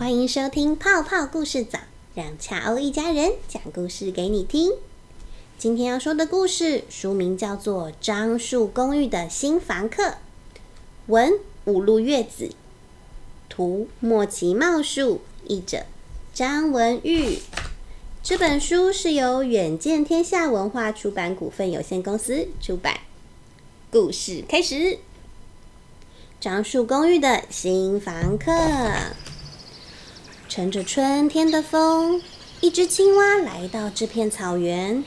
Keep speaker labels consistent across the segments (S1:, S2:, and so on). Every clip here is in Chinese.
S1: 欢迎收听泡泡故事早，让恰欧一家人讲故事给你听。今天要说的故事书名叫做《樟树公寓的新房客》，文五路月子，图莫奇茂树，译者张文玉。这本书是由远见天下文化出版股份有限公司出版。故事开始。樟树公寓的新房客，乘着春天的风，一只青蛙来到这片草原。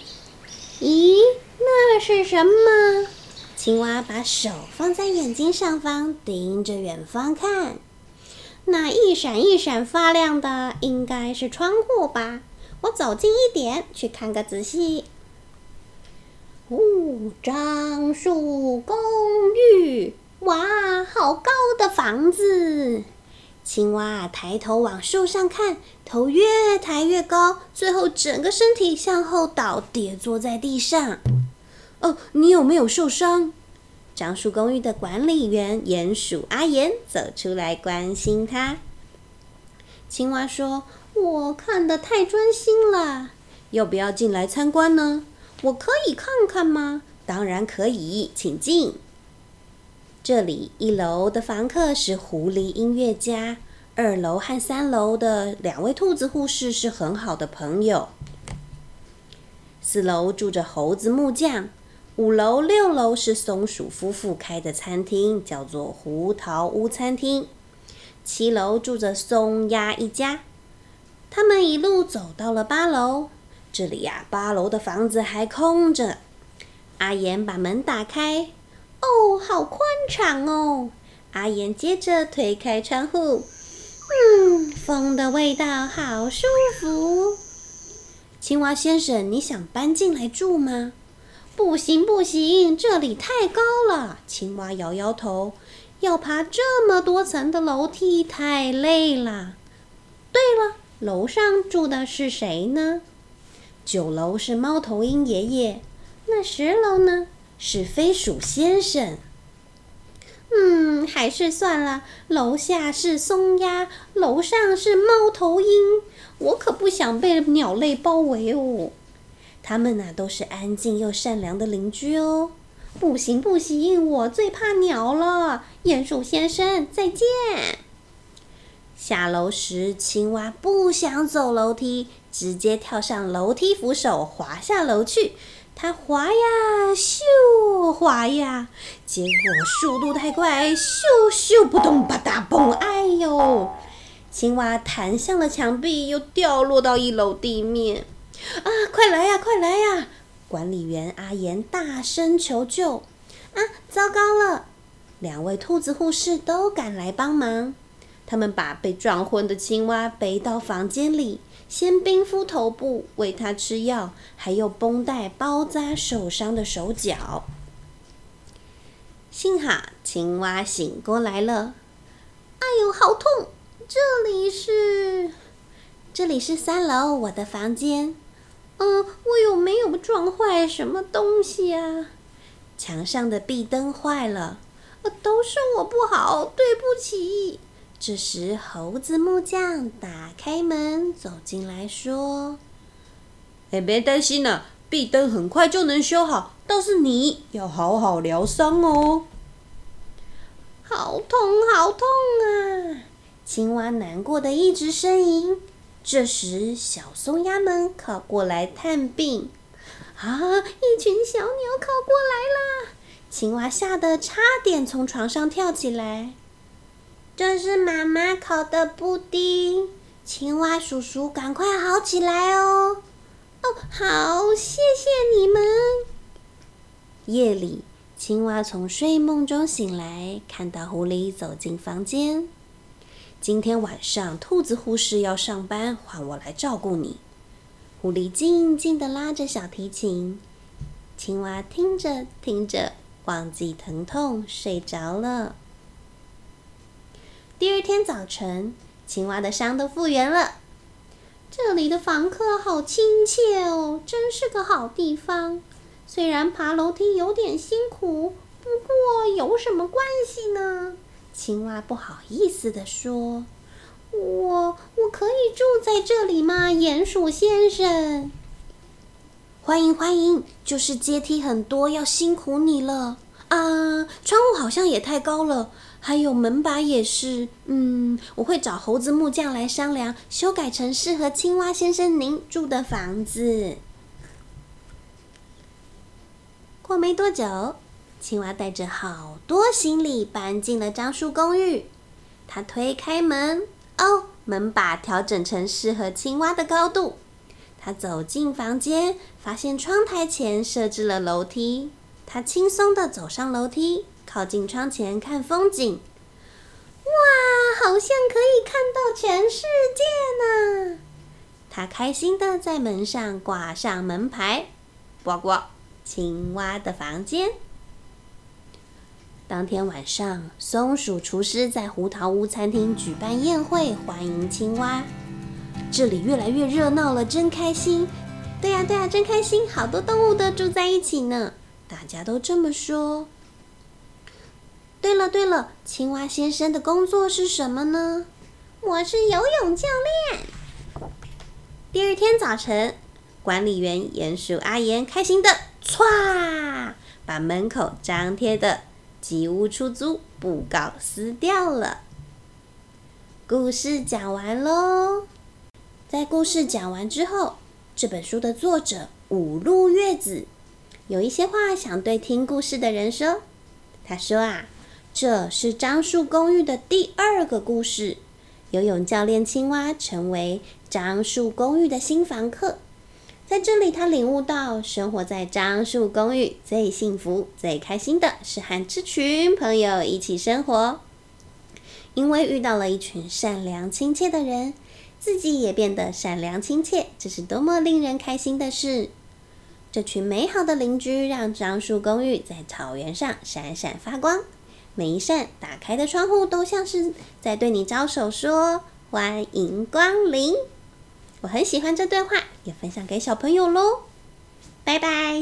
S1: 咦，那是什么？青蛙把手放在眼睛上方，盯着远方看。那一闪一闪发亮的，应该是窗户吧？我走近一点，去看个仔细。哦，樟树公寓。哇，好高的房子！青蛙抬头往树上看，头越抬越高，最后整个身体向后倒，跌坐在地上。哦，你有没有受伤？樟树公寓的管理员鼹鼠阿岩走出来关心他。青蛙说：“我看得太专心了，要不要进来参观呢？我可以看看吗？当然可以，请进。”这里一楼的房客是狐狸音乐家，二楼和三楼的两位兔子护士是很好的朋友。四楼住着猴子木匠，五楼、六楼是松鼠夫妇开的餐厅，叫做胡桃屋餐厅。七楼住着松鸭一家。他们一路走到了八楼，这里呀，八楼的房子还空着。阿岩把门打开。哦，好宽敞哦！阿岩接着推开窗户，嗯，风的味道好舒服。青蛙先生，你想搬进来住吗？不行，不行，这里太高了。青蛙摇摇头，要爬这么多层的楼梯太累了。对了，楼上住的是谁呢？九楼是猫头鹰爷爷，那十楼呢？是飞鼠先生。嗯，还是算了。楼下是松鸭，楼上是猫头鹰。我可不想被鸟类包围哦。他们呐，都是安静又善良的邻居哦。不行不行，我最怕鸟了。鼹鼠先生，再见。下楼时，青蛙不想走楼梯，直接跳上楼梯扶手，滑下楼去。它滑呀，咻，滑呀，结果速度太快，咻咻扑通吧嗒嘣，哎呦！青蛙弹向了墙壁，又掉落到一楼地面。啊，快来呀，快来呀！管理员阿岩大声求救。啊，糟糕了！两位兔子护士都赶来帮忙，他们把被撞昏的青蛙背到房间里。先冰敷头部，喂它吃药，还用绷带包扎受伤的手脚。幸好青蛙醒过来了。哎呦，好痛！这里是，这里是三楼，我的房间。嗯，我有没有撞坏什么东西啊？墙上的壁灯坏了。都是我不好，对不起。这时，猴子木匠打开门走进来说：“哎，别担心了，壁灯很快就能修好。倒是你要好好疗伤哦。”好痛，好痛啊！青蛙难过的一直呻吟。这时，小松鸭们靠过来探病。啊！一群小鸟靠过来啦，青蛙吓得差点从床上跳起来。这是妈妈烤的布丁，青蛙叔叔，赶快好起来哦！哦，好，谢谢你们。夜里，青蛙从睡梦中醒来，看到狐狸走进房间。今天晚上，兔子护士要上班，换我来照顾你。狐狸静静的拉着小提琴，青蛙听着听着，忘记疼痛，睡着了。第二天早晨，青蛙的伤都复原了。这里的房客好亲切哦，真是个好地方。虽然爬楼梯有点辛苦，不过有什么关系呢？青蛙不好意思地说：“我我可以住在这里吗，鼹鼠先生？欢迎欢迎，就是阶梯很多，要辛苦你了啊！窗户好像也太高了，还有门把也是。嗯，我会找猴子木匠来商量，修改成适合青蛙先生您住的房子。过没多久，青蛙带着好多行李搬进了樟树公寓。他推开门，哦，门把调整成适合青蛙的高度。他走进房间，发现窗台前设置了楼梯。他轻松的走上楼梯，靠近窗前看风景。哇，好像可以看到全世界呢！他开心的在门上挂上门牌，呱呱，青蛙的房间。当天晚上，松鼠厨师在胡桃屋餐厅举办宴会，欢迎青蛙。这里越来越热闹了，真开心！对呀，对呀，真开心！好多动物都住在一起呢，大家都这么说。对了，对了，青蛙先生的工作是什么呢？我是游泳教练。第二天早晨，管理员鼹鼠阿言开心的歘，把门口张贴的。吉屋出租布告撕掉了。故事讲完喽。在故事讲完之后，这本书的作者五路月子有一些话想对听故事的人说。他说啊，这是樟树公寓的第二个故事，游泳教练青蛙成为樟树公寓的新房客。在这里，他领悟到，生活在樟树公寓最幸福、最开心的是和这群朋友一起生活，因为遇到了一群善良亲切的人，自己也变得善良亲切，这是多么令人开心的事！这群美好的邻居让樟树公寓在草原上闪闪发光，每一扇打开的窗户都像是在对你招手，说欢迎光临。我很喜欢这段话，也分享给小朋友喽。拜拜。